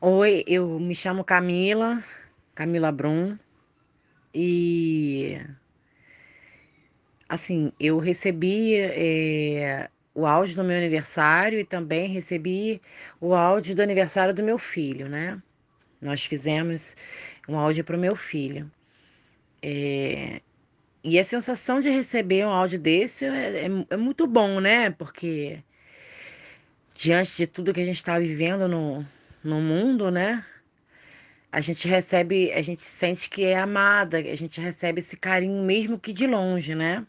Oi, eu me chamo Camila, Camila Brum, e assim, eu recebi eh, o áudio do meu aniversário e também recebi o áudio do aniversário do meu filho, né? Nós fizemos um áudio para o meu filho. É, e a sensação de receber um áudio desse é, é, é muito bom, né? Porque diante de tudo que a gente está vivendo no, no mundo, né? A gente recebe, a gente sente que é amada, a gente recebe esse carinho mesmo que de longe, né?